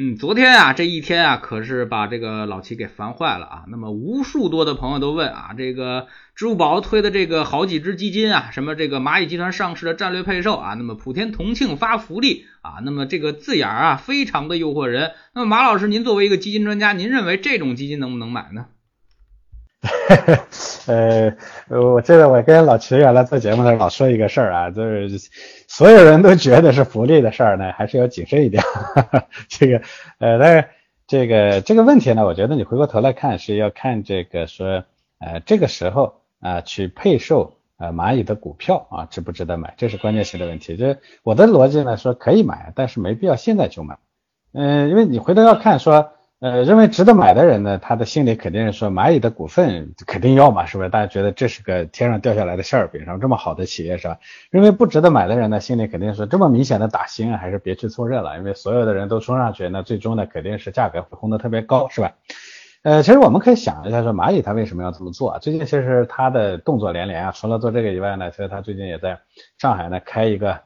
嗯，昨天啊，这一天啊，可是把这个老齐给烦坏了啊。那么无数多的朋友都问啊，这个支付宝推的这个好几只基金啊，什么这个蚂蚁集团上市的战略配售啊，那么普天同庆发福利啊，那么这个字眼儿啊，非常的诱惑人。那么马老师，您作为一个基金专家，您认为这种基金能不能买呢？呃，我记得我跟老齐原来做节目的时候老说一个事儿啊，就是所有人都觉得是福利的事儿呢，还是要谨慎一点。这个，呃，但是这个这个问题呢，我觉得你回过头来看是要看这个说，呃，这个时候啊去配售呃蚂蚁的股票啊值不值得买，这是关键性的问题。就我的逻辑呢说可以买，但是没必要现在就买。嗯，因为你回头要看说。呃，认为值得买的人呢，他的心里肯定是说蚂蚁的股份肯定要嘛，是不是？大家觉得这是个天上掉下来的馅儿饼，上这么好的企业是吧？认为不值得买的人呢，心里肯定是这么明显的打星啊，还是别去凑热闹，因为所有的人都冲上去，那最终呢肯定是价格会轰得特别高，是吧？呃，其实我们可以想一下，说蚂蚁它为什么要这么做啊？最近其实它的动作连连啊，除了做这个以外呢，其实它最近也在上海呢开一个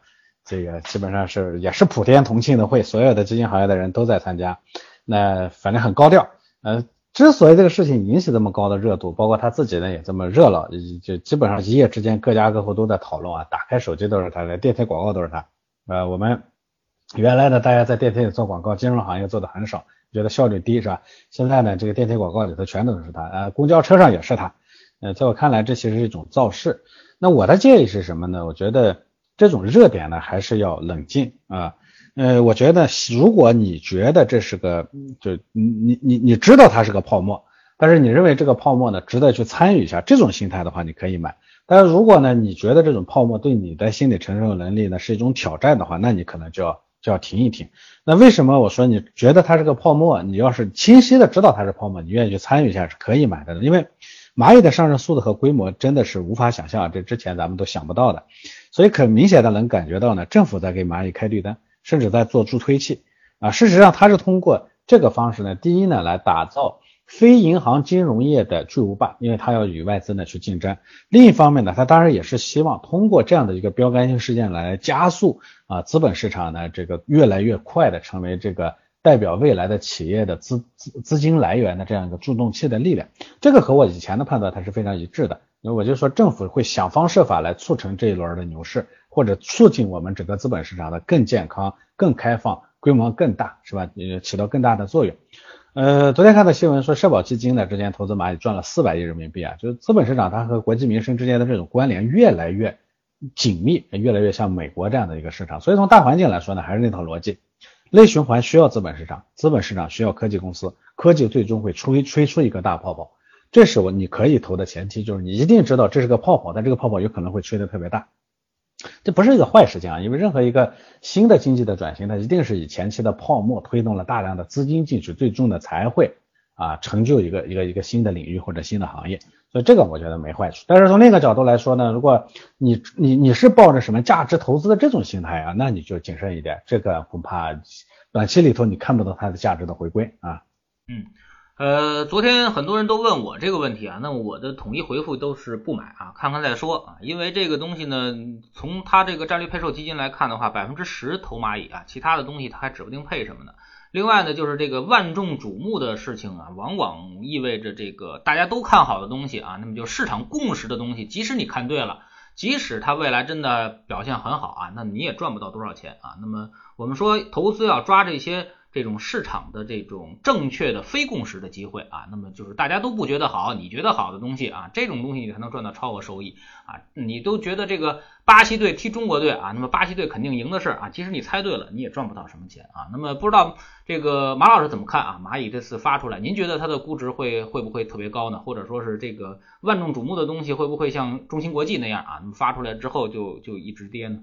这个基本上是也是普天同庆的会，所有的基金行业的人都在参加。那反正很高调，呃，之所以这个事情引起这么高的热度，包括他自己呢也这么热闹，就基本上一夜之间各家各户都在讨论啊，打开手机都是他的，电梯广告都是他。呃，我们原来呢，大家在电梯里做广告，金融行业做的很少，觉得效率低是吧？现在呢，这个电梯广告里头全都是他，呃，公交车上也是他。呃，在我看来，这其实是一种造势。那我的建议是什么呢？我觉得这种热点呢，还是要冷静啊。呃我觉得如果你觉得这是个，就你你你你知道它是个泡沫，但是你认为这个泡沫呢值得去参与一下，这种心态的话，你可以买。但是如果呢你觉得这种泡沫对你的心理承受能力呢是一种挑战的话，那你可能就要就要停一停。那为什么我说你觉得它是个泡沫？你要是清晰的知道它是泡沫，你愿意去参与一下是可以买的。因为蚂蚁的上升速度和规模真的是无法想象，这之前咱们都想不到的，所以很明显的能感觉到呢，政府在给蚂蚁开绿灯。甚至在做助推器啊，事实上它是通过这个方式呢，第一呢来打造非银行金融业的巨无霸，因为它要与外资呢去竞争。另一方面呢，它当然也是希望通过这样的一个标杆性事件来加速啊资本市场呢这个越来越快的成为这个代表未来的企业的资资资金来源的这样一个助动器的力量。这个和我以前的判断它是非常一致的，因为我就说政府会想方设法来促成这一轮的牛市。或者促进我们整个资本市场的更健康、更开放、规模更大，是吧？呃，起到更大的作用。呃，昨天看到新闻说，社保基金呢之前投资蚂蚁赚了四百亿人民币啊，就是资本市场它和国计民生之间的这种关联越来越紧密，越来越像美国这样的一个市场。所以从大环境来说呢，还是那套逻辑，内循环需要资本市场，资本市场需要科技公司，科技最终会吹吹出一个大泡泡。这时候你可以投的前提，就是你一定知道这是个泡泡，但这个泡泡有可能会吹得特别大。这不是一个坏事情啊，因为任何一个新的经济的转型，它一定是以前期的泡沫推动了大量的资金进去，最终呢才会啊成就一个一个一个新的领域或者新的行业，所以这个我觉得没坏处。但是从另一个角度来说呢，如果你你你是抱着什么价值投资的这种心态啊，那你就谨慎一点，这个恐怕短期里头你看不到它的价值的回归啊。嗯。呃，昨天很多人都问我这个问题啊，那我的统一回复都是不买啊，看看再说啊，因为这个东西呢，从它这个战略配售基金来看的话，百分之十投蚂蚁啊，其他的东西它还指不定配什么呢。另外呢，就是这个万众瞩目的事情啊，往往意味着这个大家都看好的东西啊，那么就市场共识的东西，即使你看对了，即使它未来真的表现很好啊，那你也赚不到多少钱啊。那么我们说投资要抓这些。这种市场的这种正确的非共识的机会啊，那么就是大家都不觉得好，你觉得好的东西啊，这种东西你才能赚到超额收益啊。你都觉得这个巴西队踢中国队啊，那么巴西队肯定赢的是啊，其实你猜对了，你也赚不到什么钱啊。那么不知道这个马老师怎么看啊？蚂蚁这次发出来，您觉得它的估值会会不会特别高呢？或者说是这个万众瞩目的东西会不会像中芯国际那样啊？那么发出来之后就就一直跌呢？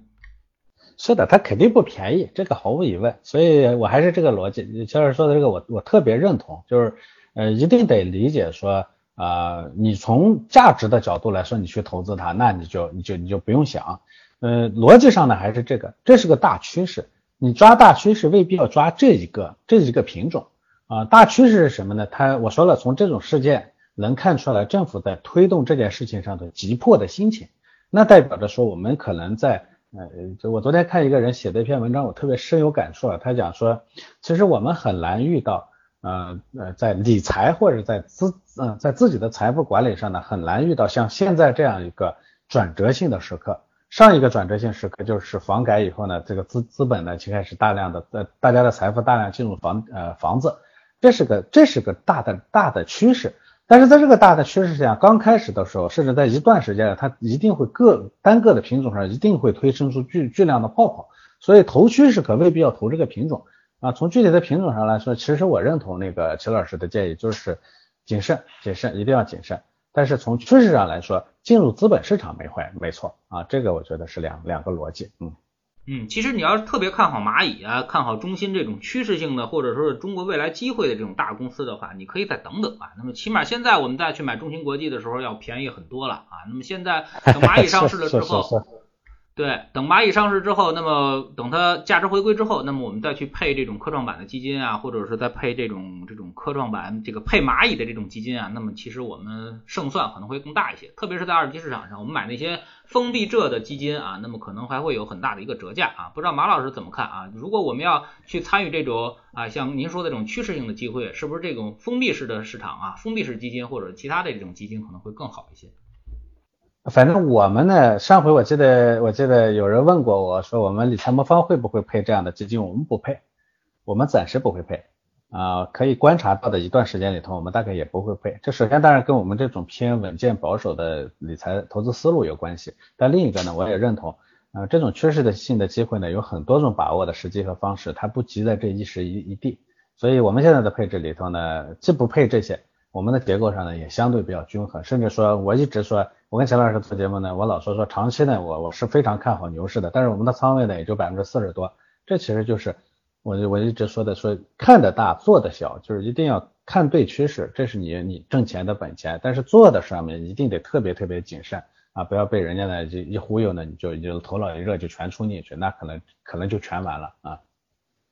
是的，它肯定不便宜，这个毫无疑问。所以我还是这个逻辑，乔老师说的这个，我我特别认同，就是呃，一定得理解说，呃，你从价值的角度来说，你去投资它，那你就你就你就不用想，呃，逻辑上呢还是这个，这是个大趋势，你抓大趋势未必要抓这一个这一个品种啊。大趋势是什么呢？它我说了，从这种事件能看出来政府在推动这件事情上的急迫的心情，那代表着说我们可能在呃，就我昨天看一个人写的一篇文章，我特别深有感触啊。他讲说，其实我们很难遇到呃呃在理财或者在资嗯在自己的财富管理上呢，很难遇到像现在这样一个转折性的时刻。上一个转折性时刻就是房改以后呢，这个资资本呢就开始大量的呃大家的财富大量进入房呃房子，这是个这是个大的大的趋势。但是在这个大的趋势下，刚开始的时候，甚至在一段时间内，它一定会个单个的品种上一定会推生出巨巨量的泡泡。所以投趋势可未必要投这个品种啊。从具体的品种上来说，其实我认同那个齐老师的建议，就是谨慎谨慎，一定要谨慎。但是从趋势上来说，进入资本市场没坏，没错啊，这个我觉得是两两个逻辑，嗯嗯，其实你要是特别看好蚂蚁啊，看好中芯这种趋势性的，或者说是中国未来机会的这种大公司的话，你可以再等等啊。那么起码现在我们再去买中芯国际的时候要便宜很多了啊。那么现在等蚂蚁上市了之后。对，等蚂蚁上市之后，那么等它价值回归之后，那么我们再去配这种科创板的基金啊，或者是再配这种这种科创板这个配蚂蚁的这种基金啊，那么其实我们胜算可能会更大一些。特别是在二级市场上，我们买那些封闭这的基金啊，那么可能还会有很大的一个折价啊。不知道马老师怎么看啊？如果我们要去参与这种啊，像您说的这种趋势性的机会，是不是这种封闭式的市场啊，封闭式基金或者其他的这种基金可能会更好一些？反正我们呢，上回我记得我记得有人问过我说，我们理财魔方会不会配这样的基金？我们不配，我们暂时不会配啊。可以观察到的一段时间里头，我们大概也不会配。这首先当然跟我们这种偏稳健保守的理财投资思路有关系，但另一个呢，我也认同啊，这种趋势的性的机会呢，有很多种把握的时机和方式，它不急在这一时一一地。所以我们现在的配置里头呢，既不配这些。我们的结构上呢也相对比较均衡，甚至说我一直说，我跟钱老师做节目呢，我老说说长期呢，我我是非常看好牛市的，但是我们的仓位呢也就百分之四十多，这其实就是我我一直说的，说看得大做的小，就是一定要看对趋势，这是你你挣钱的本钱，但是做的上面一定得特别特别谨慎啊，不要被人家呢就一忽悠呢，你就就头脑一热就全冲进去，那可能可能就全完了啊。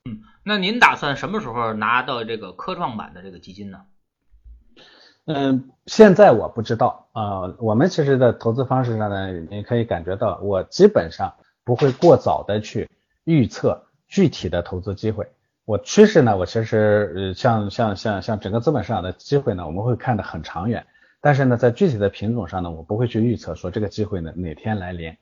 嗯，那您打算什么时候拿到这个科创板的这个基金呢？嗯，现在我不知道啊。我们其实的投资方式上呢，你可以感觉到，我基本上不会过早的去预测具体的投资机会。我趋势呢，我其实呃，像像像像整个资本市场的机会呢，我们会看得很长远。但是呢，在具体的品种上呢，我不会去预测说这个机会呢哪天来临。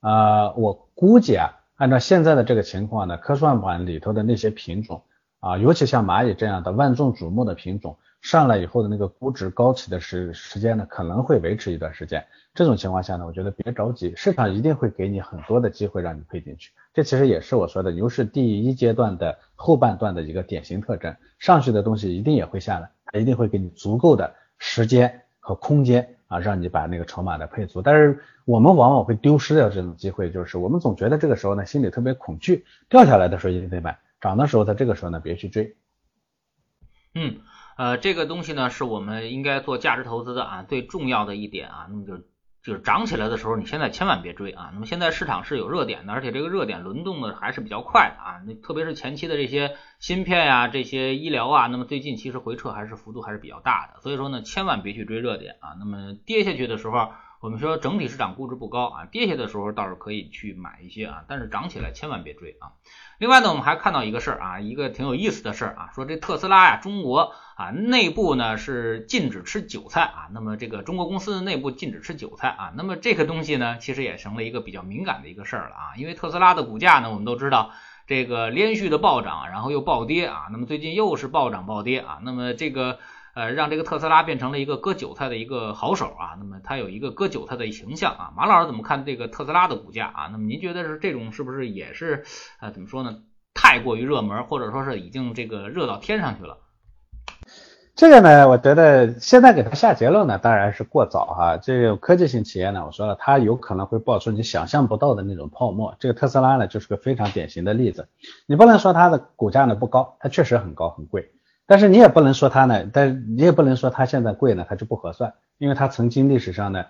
啊，我估计啊，按照现在的这个情况呢，科创板里头的那些品种啊，尤其像蚂蚁这样的万众瞩目的品种。上来以后的那个估值高起的时时间呢，可能会维持一段时间。这种情况下呢，我觉得别着急，市场一定会给你很多的机会让你配进去。这其实也是我说的牛市第一阶段的后半段的一个典型特征。上去的东西一定也会下来，它一定会给你足够的时间和空间啊，让你把那个筹码的配足。但是我们往往会丢失掉这种机会，就是我们总觉得这个时候呢，心里特别恐惧，掉下来的时候一定得买，涨的时候在这个时候呢，别去追。嗯。呃，这个东西呢，是我们应该做价值投资的啊，最重要的一点啊，那么就就是涨起来的时候，你现在千万别追啊。那么现在市场是有热点的，而且这个热点轮动的还是比较快的啊。那特别是前期的这些芯片呀、这些医疗啊，那么最近其实回撤还是幅度还是比较大的，所以说呢，千万别去追热点啊。那么跌下去的时候。我们说整体市场估值不高啊，跌下的时候倒是可以去买一些啊，但是涨起来千万别追啊。另外呢，我们还看到一个事儿啊，一个挺有意思的事儿啊，说这特斯拉呀，中国啊内部呢是禁止吃韭菜啊，那么这个中国公司内部禁止吃韭菜啊，那么这个东西呢，其实也成了一个比较敏感的一个事儿了啊，因为特斯拉的股价呢，我们都知道这个连续的暴涨，然后又暴跌啊，那么最近又是暴涨暴跌啊，那么这个。呃，让这个特斯拉变成了一个割韭菜的一个好手啊，那么它有一个割韭菜的形象啊。马老师怎么看这个特斯拉的股价啊？那么您觉得是这种是不是也是呃怎么说呢？太过于热门，或者说是已经这个热到天上去了？这个呢，我觉得现在给它下结论呢，当然是过早哈。这个科技型企业呢，我说了，它有可能会爆出你想象不到的那种泡沫。这个特斯拉呢，就是个非常典型的例子。你不能说它的股价呢不高，它确实很高很贵。但是你也不能说它呢，但你也不能说它现在贵呢，它就不合算，因为它曾经历史上呢，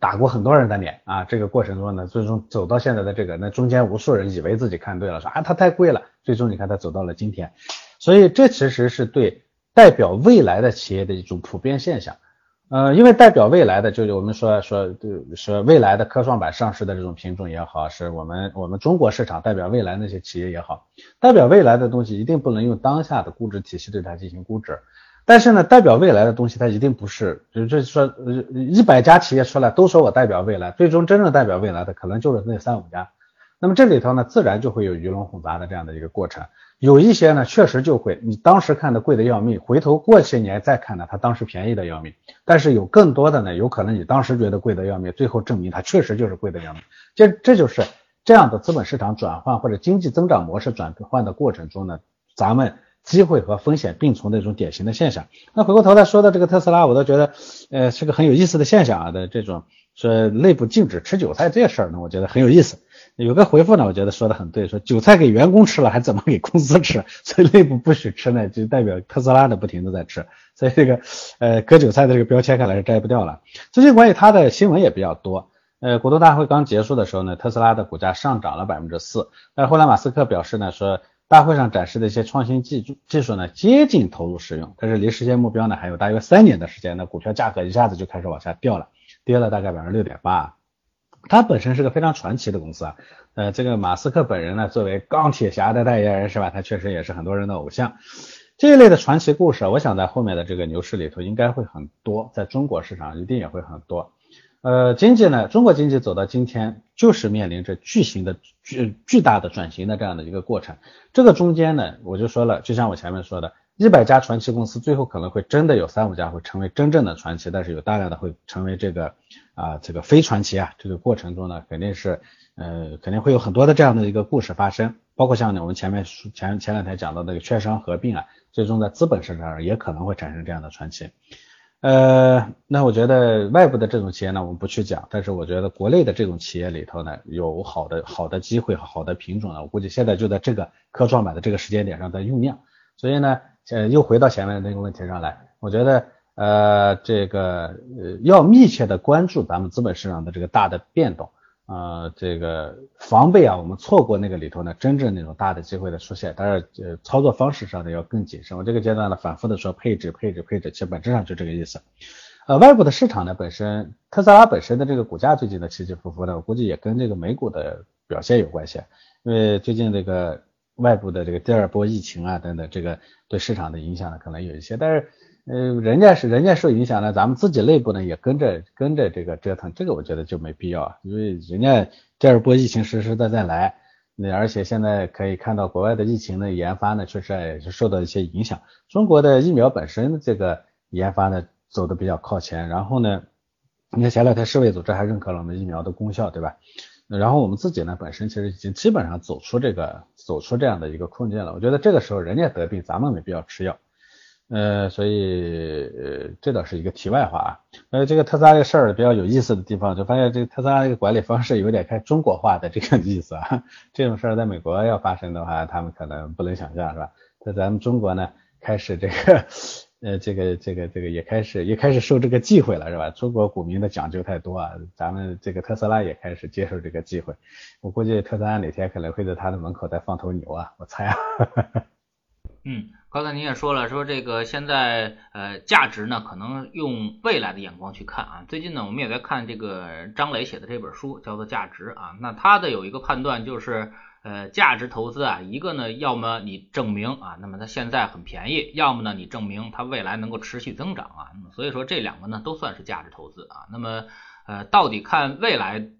打过很多人的脸啊，这个过程中呢，最终走到现在的这个，那中间无数人以为自己看对了，说啊它太贵了，最终你看它走到了今天，所以这其实是对代表未来的企业的一种普遍现象。呃，因为代表未来的，就是我们说说，说未来的科创板上市的这种品种也好，是我们我们中国市场代表未来那些企业也好，代表未来的东西一定不能用当下的估值体系对它进行估值。但是呢，代表未来的东西它一定不是，就就是说，呃，一百家企业出来都说我代表未来，最终真正代表未来的可能就是那三五家。那么这里头呢，自然就会有鱼龙混杂的这样的一个过程。有一些呢，确实就会，你当时看的贵的要命，回头过些年再看呢，它当时便宜的要命。但是有更多的呢，有可能你当时觉得贵的要命，最后证明它确实就是贵的要命。这这就是这样的资本市场转换或者经济增长模式转换的过程中呢，咱们机会和风险并存的一种典型的现象。那回过头来说到这个特斯拉，我都觉得，呃，是个很有意思的现象啊的这种说内部禁止吃韭菜这事儿呢，我觉得很有意思。有个回复呢，我觉得说的很对，说韭菜给员工吃了，还怎么给公司吃？所以内部不许吃呢，就代表特斯拉的不停的在吃，所以这个呃割韭菜的这个标签看来是摘不掉了。最近关于它的新闻也比较多，呃，股东大会刚结束的时候呢，特斯拉的股价上涨了百分之四，但后来马斯克表示呢，说大会上展示的一些创新技术技术呢接近投入使用，但是离实现目标呢还有大约三年的时间，那股票价格一下子就开始往下掉了，跌了大概百分之六点八。它本身是个非常传奇的公司啊，呃，这个马斯克本人呢，作为钢铁侠的代言人是吧？他确实也是很多人的偶像。这一类的传奇故事，我想在后面的这个牛市里头应该会很多，在中国市场一定也会很多。呃，经济呢，中国经济走到今天，就是面临着巨型的巨巨大的转型的这样的一个过程。这个中间呢，我就说了，就像我前面说的。一百家传奇公司，最后可能会真的有三五家会成为真正的传奇，但是有大量的会成为这个啊这个非传奇啊。这个过程中呢，肯定是呃肯定会有很多的这样的一个故事发生，包括像我们前面前前两天讲到那个券商合并啊，最终在资本市场上也可能会产生这样的传奇。呃，那我觉得外部的这种企业呢，我们不去讲，但是我觉得国内的这种企业里头呢，有好的好的机会和好的品种呢，我估计现在就在这个科创板的这个时间点上在酝酿，所以呢。呃，又回到前面那个问题上来，我觉得，呃，这个呃，要密切的关注咱们资本市场的这个大的变动，啊，这个防备啊，我们错过那个里头呢，真正那种大的机会的出现，当然，呃，操作方式上呢要更谨慎。我这个阶段呢，反复的说配置，配置，配置，其实本质上就这个意思。呃，外部的市场呢，本身特斯拉本身的这个股价最近的起起伏伏的，我估计也跟这个美股的表现有关系，因为最近这个。外部的这个第二波疫情啊等等，这个对市场的影响呢可能有一些，但是呃人家是人家受影响呢，咱们自己内部呢也跟着跟着这个折腾，这个我觉得就没必要啊，因为人家第二波疫情实实在在来，那而且现在可以看到国外的疫情的研发呢确实也是受到一些影响，中国的疫苗本身这个研发呢走的比较靠前，然后呢，你看前两天世卫组织还认可了我们疫苗的功效，对吧？然后我们自己呢，本身其实已经基本上走出这个走出这样的一个困境了。我觉得这个时候人家得病，咱们没必要吃药。呃，所以，这倒是一个题外话啊。呃，这个特斯拉这个事儿比较有意思的地方，就发现这个特斯拉这个管理方式有点开中国化的这个意思啊。这种事儿在美国要发生的话，他们可能不能想象，是吧？在咱们中国呢，开始这个。呃，这个这个这个也开始也开始受这个忌讳了，是吧？中国股民的讲究太多啊，咱们这个特斯拉也开始接受这个忌讳。我估计特斯拉哪天可能会在他的门口再放头牛啊，我猜啊。嗯，刚才您也说了，说这个现在呃价值呢，可能用未来的眼光去看啊。最近呢，我们也在看这个张磊写的这本书，叫做《价值》啊。那他的有一个判断就是。呃，价值投资啊，一个呢，要么你证明啊，那么它现在很便宜；要么呢，你证明它未来能够持续增长啊。那么所以说这两个呢，都算是价值投资啊。那么呃，到底看未来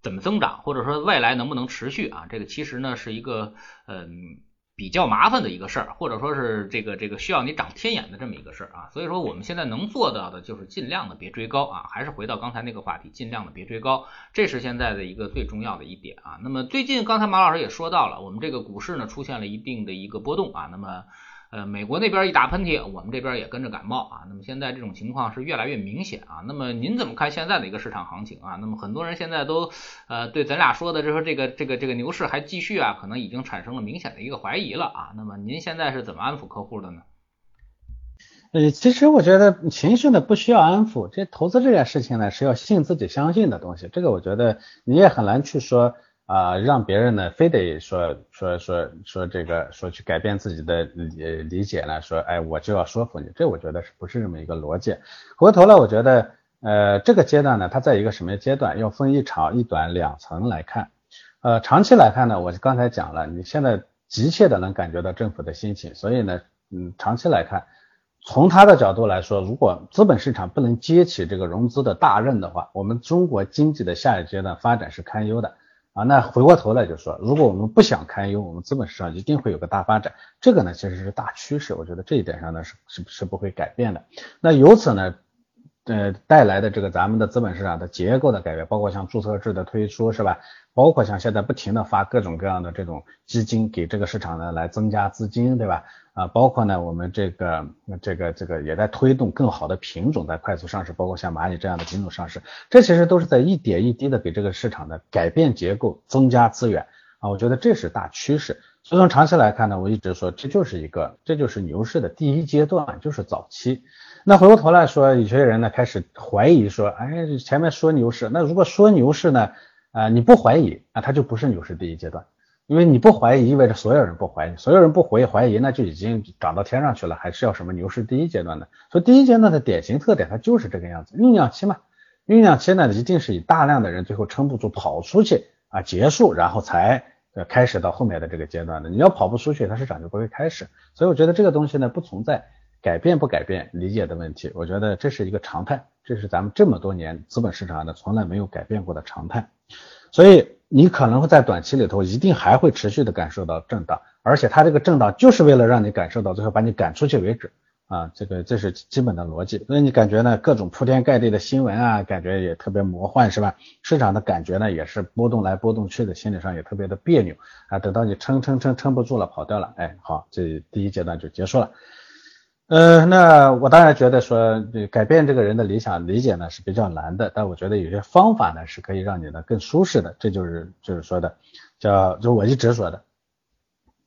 怎么增长，或者说未来能不能持续啊？这个其实呢，是一个嗯。比较麻烦的一个事儿，或者说是这个这个需要你长天眼的这么一个事儿啊，所以说我们现在能做到的就是尽量的别追高啊，还是回到刚才那个话题，尽量的别追高，这是现在的一个最重要的一点啊。那么最近刚才马老师也说到了，我们这个股市呢出现了一定的一个波动啊，那么。呃，美国那边一打喷嚏，我们这边也跟着感冒啊。那么现在这种情况是越来越明显啊。那么您怎么看现在的一个市场行情啊？那么很多人现在都呃对咱俩说的，就说这个这个这个牛市还继续啊，可能已经产生了明显的一个怀疑了啊。那么您现在是怎么安抚客户的呢？呃，其实我觉得情绪呢不需要安抚，这投资这件事情呢是要信自己相信的东西，这个我觉得你也很难去说啊，让别人呢非得说说说说这个说去改变自己的理理解呢，说哎我就要说服你，这我觉得是不是这么一个逻辑？回过头来我觉得呃这个阶段呢，它在一个什么阶段，要分一长一短两层来看，呃长期来看呢，我刚才讲了，你现在急切的能感觉到政府的心情，所以呢，嗯长期来看。从他的角度来说，如果资本市场不能接起这个融资的大任的话，我们中国经济的下一阶段发展是堪忧的啊。那回过头来就说，如果我们不想堪忧，我们资本市场一定会有个大发展。这个呢，其实是大趋势，我觉得这一点上呢是是是不会改变的。那由此呢，呃带来的这个咱们的资本市场的结构的改变，包括像注册制的推出，是吧？包括像现在不停的发各种各样的这种基金给这个市场呢来增加资金，对吧？啊，包括呢我们这个这个这个也在推动更好的品种在快速上市，包括像蚂蚁这样的品种上市，这其实都是在一点一滴的给这个市场的改变结构、增加资源啊，我觉得这是大趋势。所以从长期来看呢，我一直说这就是一个这就是牛市的第一阶段，就是早期。那回过头来说，有些人呢开始怀疑说，哎，前面说牛市，那如果说牛市呢？啊，你不怀疑啊，它就不是牛市第一阶段，因为你不怀疑意味着所有人不怀疑，所有人不怀怀疑，那就已经涨到天上去了，还是要什么牛市第一阶段的？所以第一阶段的典型特点，它就是这个样子，酝酿期嘛，酝酿期呢，一定是以大量的人最后撑不住跑出去啊结束，然后才呃开始到后面的这个阶段的。你要跑不出去，它市场就不会开始。所以我觉得这个东西呢，不存在改变不改变理解的问题，我觉得这是一个常态，这是咱们这么多年资本市场呢从来没有改变过的常态。所以你可能会在短期里头一定还会持续的感受到震荡，而且它这个震荡就是为了让你感受到最后把你赶出去为止啊，这个这是基本的逻辑。所以你感觉呢，各种铺天盖地的新闻啊，感觉也特别魔幻是吧？市场的感觉呢也是波动来波动去的，心理上也特别的别扭啊。等到你撑撑撑撑不住了，跑掉了，哎，好，这第一阶段就结束了。呃，那我当然觉得说，改变这个人的理想理解呢是比较难的，但我觉得有些方法呢是可以让你呢更舒适的，这就是就是说的，叫就我一直说的，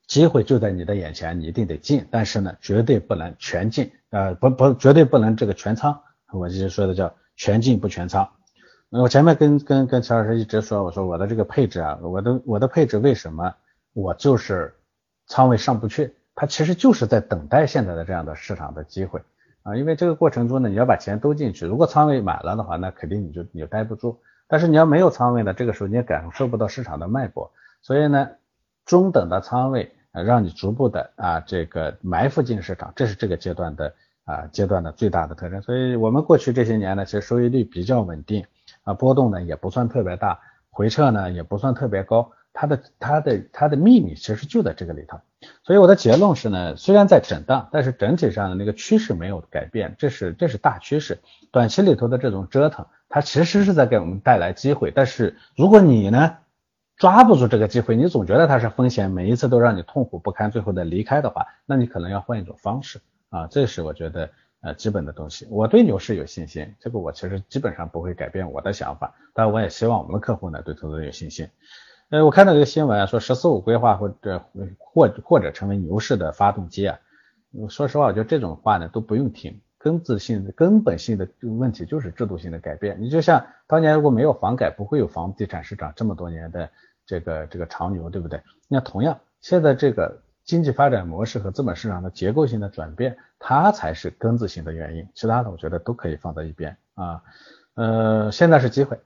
机会就在你的眼前，你一定得进，但是呢绝对不能全进，呃不不绝对不能这个全仓，我一直说的叫全进不全仓。我前面跟跟跟乔老师一直说，我说我的这个配置啊，我的我的配置为什么我就是仓位上不去？它其实就是在等待现在的这样的市场的机会啊，因为这个过程中呢，你要把钱都进去，如果仓位满了的话，那肯定你就你就待不住。但是你要没有仓位呢，这个时候你也感受不到市场的脉搏。所以呢，中等的仓位啊，让你逐步的啊这个埋伏进市场，这是这个阶段的啊阶段的最大的特征。所以我们过去这些年呢，其实收益率比较稳定啊，波动呢也不算特别大，回撤呢也不算特别高。它的它的它的秘密其实就在这个里头，所以我的结论是呢，虽然在震荡，但是整体上的那个趋势没有改变，这是这是大趋势。短期里头的这种折腾，它其实是在给我们带来机会。但是如果你呢抓不住这个机会，你总觉得它是风险，每一次都让你痛苦不堪，最后的离开的话，那你可能要换一种方式啊。这是我觉得呃基本的东西。我对牛市有信心，这个我其实基本上不会改变我的想法，但我也希望我们的客户呢对投资有信心。呃，我看到这个新闻啊，说“十四五”规划或者或或者成为牛市的发动机啊。说实话，我觉得这种话呢都不用听，根子性的根本性的问题就是制度性的改变。你就像当年如果没有房改，不会有房地产市场这么多年的这个这个长牛，对不对？那同样，现在这个经济发展模式和资本市场的结构性的转变，它才是根子性的原因，其他的我觉得都可以放在一边啊。呃，现在是机会。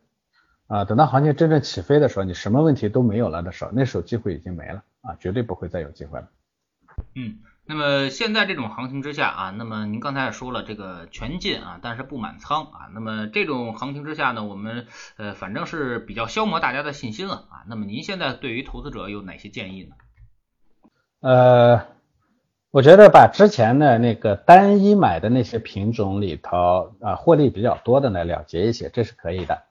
啊，等到行情真正起飞的时候，你什么问题都没有了的时候，那时候机会已经没了啊，绝对不会再有机会了。嗯，那么现在这种行情之下啊，那么您刚才也说了，这个全进啊，但是不满仓啊，那么这种行情之下呢，我们呃反正是比较消磨大家的信心了啊。那么您现在对于投资者有哪些建议呢？呃，我觉得把之前的那个单一买的那些品种里头啊，获利比较多的呢了结一些，这是可以的。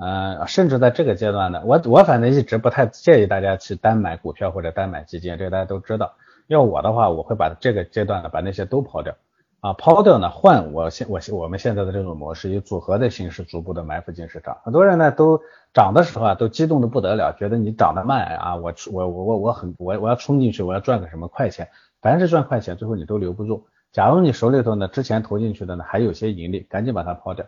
呃，甚至在这个阶段呢，我我反正一直不太建议大家去单买股票或者单买基金，这个大家都知道。要我的话，我会把这个阶段呢把那些都抛掉啊，抛掉呢换我现我现我们现在的这种模式，以组合的形式逐步的埋伏进市场。很多人呢都涨的时候啊都激动的不得了，觉得你涨得慢啊，我我我我我很我我要冲进去，我要赚个什么快钱，凡是赚快钱，最后你都留不住。假如你手里头呢之前投进去的呢还有些盈利，赶紧把它抛掉。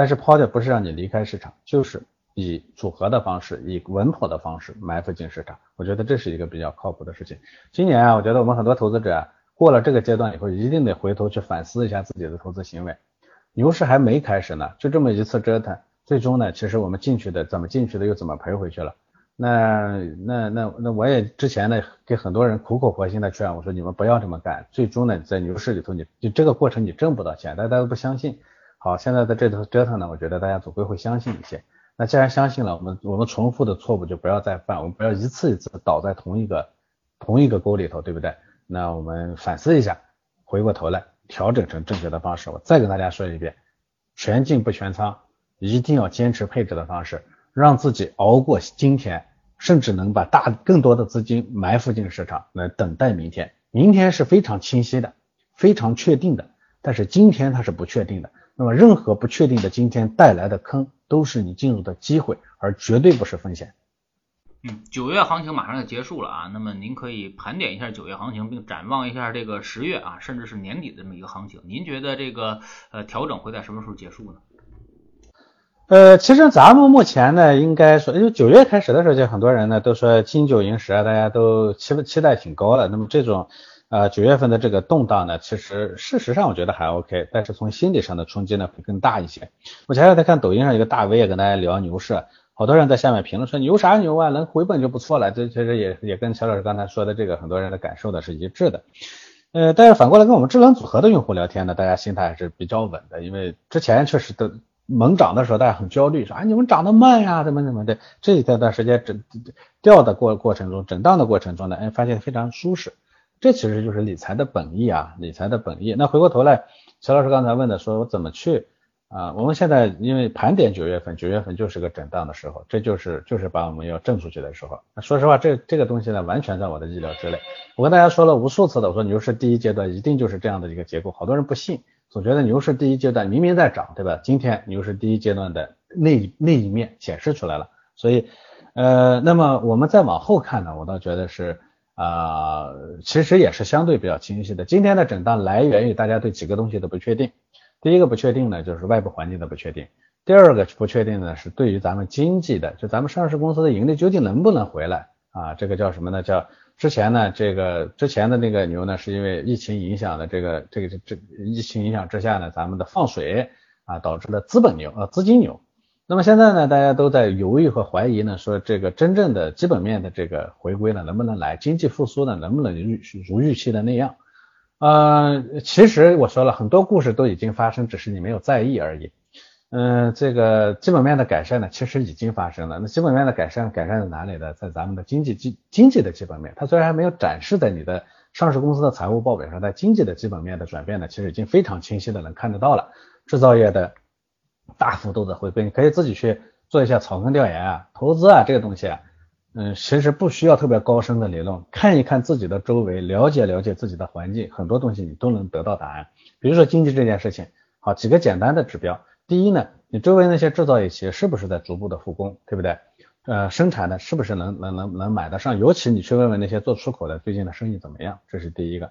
但是抛掉不是让你离开市场，就是以组合的方式，以稳妥的方式埋伏进市场。我觉得这是一个比较靠谱的事情。今年啊，我觉得我们很多投资者过了这个阶段以后，一定得回头去反思一下自己的投资行为。牛市还没开始呢，就这么一次折腾，最终呢，其实我们进去的怎么进去的，又怎么赔回去了？那那那那我也之前呢，给很多人苦口婆心的劝我说，你们不要这么干。最终呢，在牛市里头，你就这个过程你挣不到钱，大家都不相信。好，现在在这头折腾呢，我觉得大家总归会相信一些。那既然相信了，我们我们重复的错误就不要再犯，我们不要一次一次倒在同一个同一个沟里头，对不对？那我们反思一下，回过头来调整成正确的方式。我再跟大家说一遍，全进不全仓，一定要坚持配置的方式，让自己熬过今天，甚至能把大更多的资金埋伏进市场，来等待明天。明天是非常清晰的，非常确定的，但是今天它是不确定的。那么，任何不确定的今天带来的坑，都是你进入的机会，而绝对不是风险。嗯，九月行情马上要结束了啊，那么您可以盘点一下九月行情，并展望一下这个十月啊，甚至是年底的这么一个行情。您觉得这个呃调整会在什么时候结束呢？呃，其实咱们目前呢，应该说，因为九月开始的时候，就很多人呢都说金九银十啊，大家都期期待挺高的。那么这种。呃，九月份的这个动荡呢，其实事实上我觉得还 OK，但是从心理上的冲击呢会更大一些。我前两天看抖音上一个大 V 也跟大家聊牛市，好多人在下面评论说牛啥牛啊，能回本就不错了。这其实也也跟乔老师刚才说的这个很多人的感受的是一致的。呃，但是反过来跟我们智能组合的用户聊天呢，大家心态还是比较稳的，因为之前确实都猛涨的时候大家很焦虑，说啊你们涨得慢呀，怎么怎么的。这一段时间整掉的过过程中，震荡的过程中呢，哎发现非常舒适。这其实就是理财的本意啊，理财的本意。那回过头来，乔老师刚才问的，说我怎么去啊？我们现在因为盘点九月份，九月份就是个震荡的时候，这就是就是把我们要挣出去的时候。那说实话，这这个东西呢，完全在我的意料之内。我跟大家说了无数次的，我说牛市第一阶段一定就是这样的一个结构。好多人不信，总觉得牛市第一阶段明明在涨，对吧？今天牛市第一阶段的那那一面显示出来了。所以，呃，那么我们再往后看呢，我倒觉得是。啊，其实也是相对比较清晰的。今天的震荡来源于大家对几个东西的不确定。第一个不确定呢，就是外部环境的不确定；第二个不确定呢，是对于咱们经济的，就咱们上市公司的盈利究竟能不能回来啊？这个叫什么呢？叫之前呢，这个之前的那个牛呢，是因为疫情影响的这个这个这疫情影响之下呢，咱们的放水啊，导致了资本牛呃资金牛。那么现在呢，大家都在犹豫和怀疑呢，说这个真正的基本面的这个回归呢，能不能来？经济复苏呢，能不能如如预期的那样？呃，其实我说了很多故事都已经发生，只是你没有在意而已。嗯，这个基本面的改善呢，其实已经发生了。那基本面的改善，改善在哪里呢？在咱们的经济基经济的基本面，它虽然还没有展示在你的上市公司的财务报表上，但经济的基本面的转变呢，其实已经非常清晰的能看得到了。制造业的。大幅度的回归，你可以自己去做一下草根调研啊，投资啊这个东西啊，嗯，其实不需要特别高深的理论，看一看自己的周围，了解了解自己的环境，很多东西你都能得到答案。比如说经济这件事情，好几个简单的指标，第一呢，你周围那些制造业企业是不是在逐步的复工，对不对？呃，生产的是不是能能能能买得上？尤其你去问问那些做出口的，最近的生意怎么样？这是第一个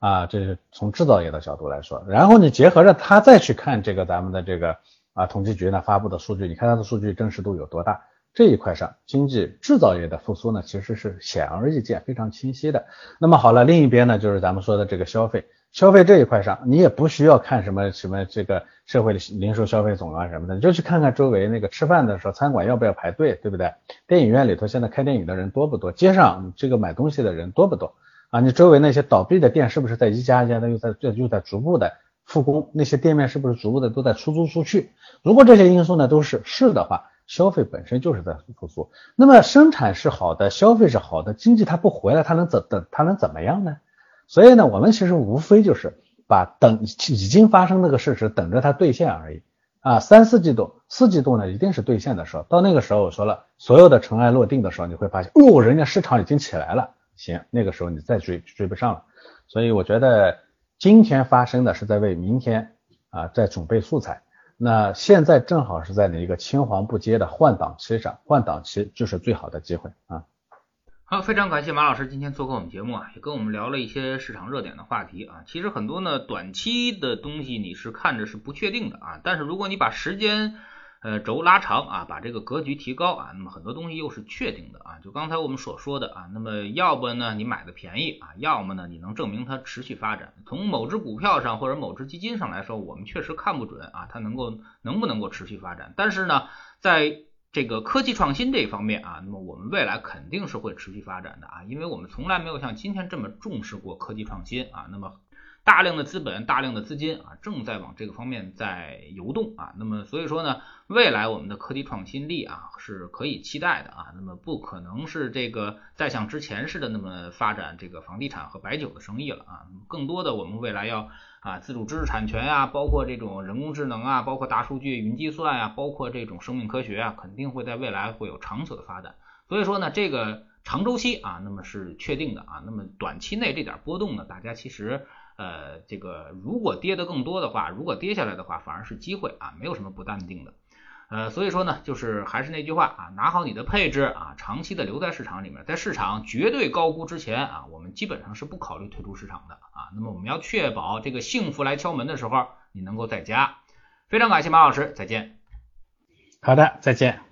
啊，这是从制造业的角度来说，然后你结合着它再去看这个咱们的这个。啊，统计局呢发布的数据，你看它的数据真实度有多大？这一块上，经济制造业的复苏呢，其实是显而易见、非常清晰的。那么好了，另一边呢，就是咱们说的这个消费，消费这一块上，你也不需要看什么什么这个社会的零售消费总额什么的，你就去看看周围那个吃饭的时候，餐馆要不要排队，对不对？电影院里头现在看电影的人多不多？街上这个买东西的人多不多？啊，你周围那些倒闭的店是不是在一家一家的又在又在逐步的？复工那些店面是不是逐步的都在出租出去？如果这些因素呢都是是的话，消费本身就是在复苏。那么生产是好的，消费是好的，经济它不回来，它能怎等它能怎么样呢？所以呢，我们其实无非就是把等已经发生那个事实等着它兑现而已啊。三四季度、四季度呢一定是兑现的时候，到那个时候我说了，所有的尘埃落定的时候，你会发现哦，人家市场已经起来了。行，那个时候你再追追不上了。所以我觉得。今天发生的是在为明天啊在准备素材，那现在正好是在一个青黄不接的换挡期上，换挡期就是最好的机会啊。好，非常感谢马老师今天做客我们节目啊，也跟我们聊了一些市场热点的话题啊。其实很多呢，短期的东西你是看着是不确定的啊，但是如果你把时间呃轴拉长啊，把这个格局提高啊，那么很多东西又是确定的啊。就刚才我们所说的啊，那么要不呢你买的便宜啊，要么呢你能证明它持续发展。从某只股票上或者某只基金上来说，我们确实看不准啊，它能够能不能够持续发展。但是呢，在这个科技创新这一方面啊，那么我们未来肯定是会持续发展的啊，因为我们从来没有像今天这么重视过科技创新啊。那么大量的资本、大量的资金啊，正在往这个方面在游动啊。那么所以说呢，未来我们的科技创新力啊是可以期待的啊。那么不可能是这个再像之前似的那么发展这个房地产和白酒的生意了啊。更多的我们未来要。啊，自主知识产权呀，包括这种人工智能啊，包括大数据、云计算呀，包括这种生命科学啊，肯定会在未来会有长久的发展。所以说呢，这个长周期啊，那么是确定的啊。那么短期内这点波动呢，大家其实呃，这个如果跌得更多的话，如果跌下来的话，反而是机会啊，没有什么不淡定的。呃，所以说呢，就是还是那句话啊，拿好你的配置啊，长期的留在市场里面，在市场绝对高估之前啊，我们基本上是不考虑退出市场的啊。那么我们要确保这个幸福来敲门的时候，你能够在家。非常感谢马老师，再见。好的，再见。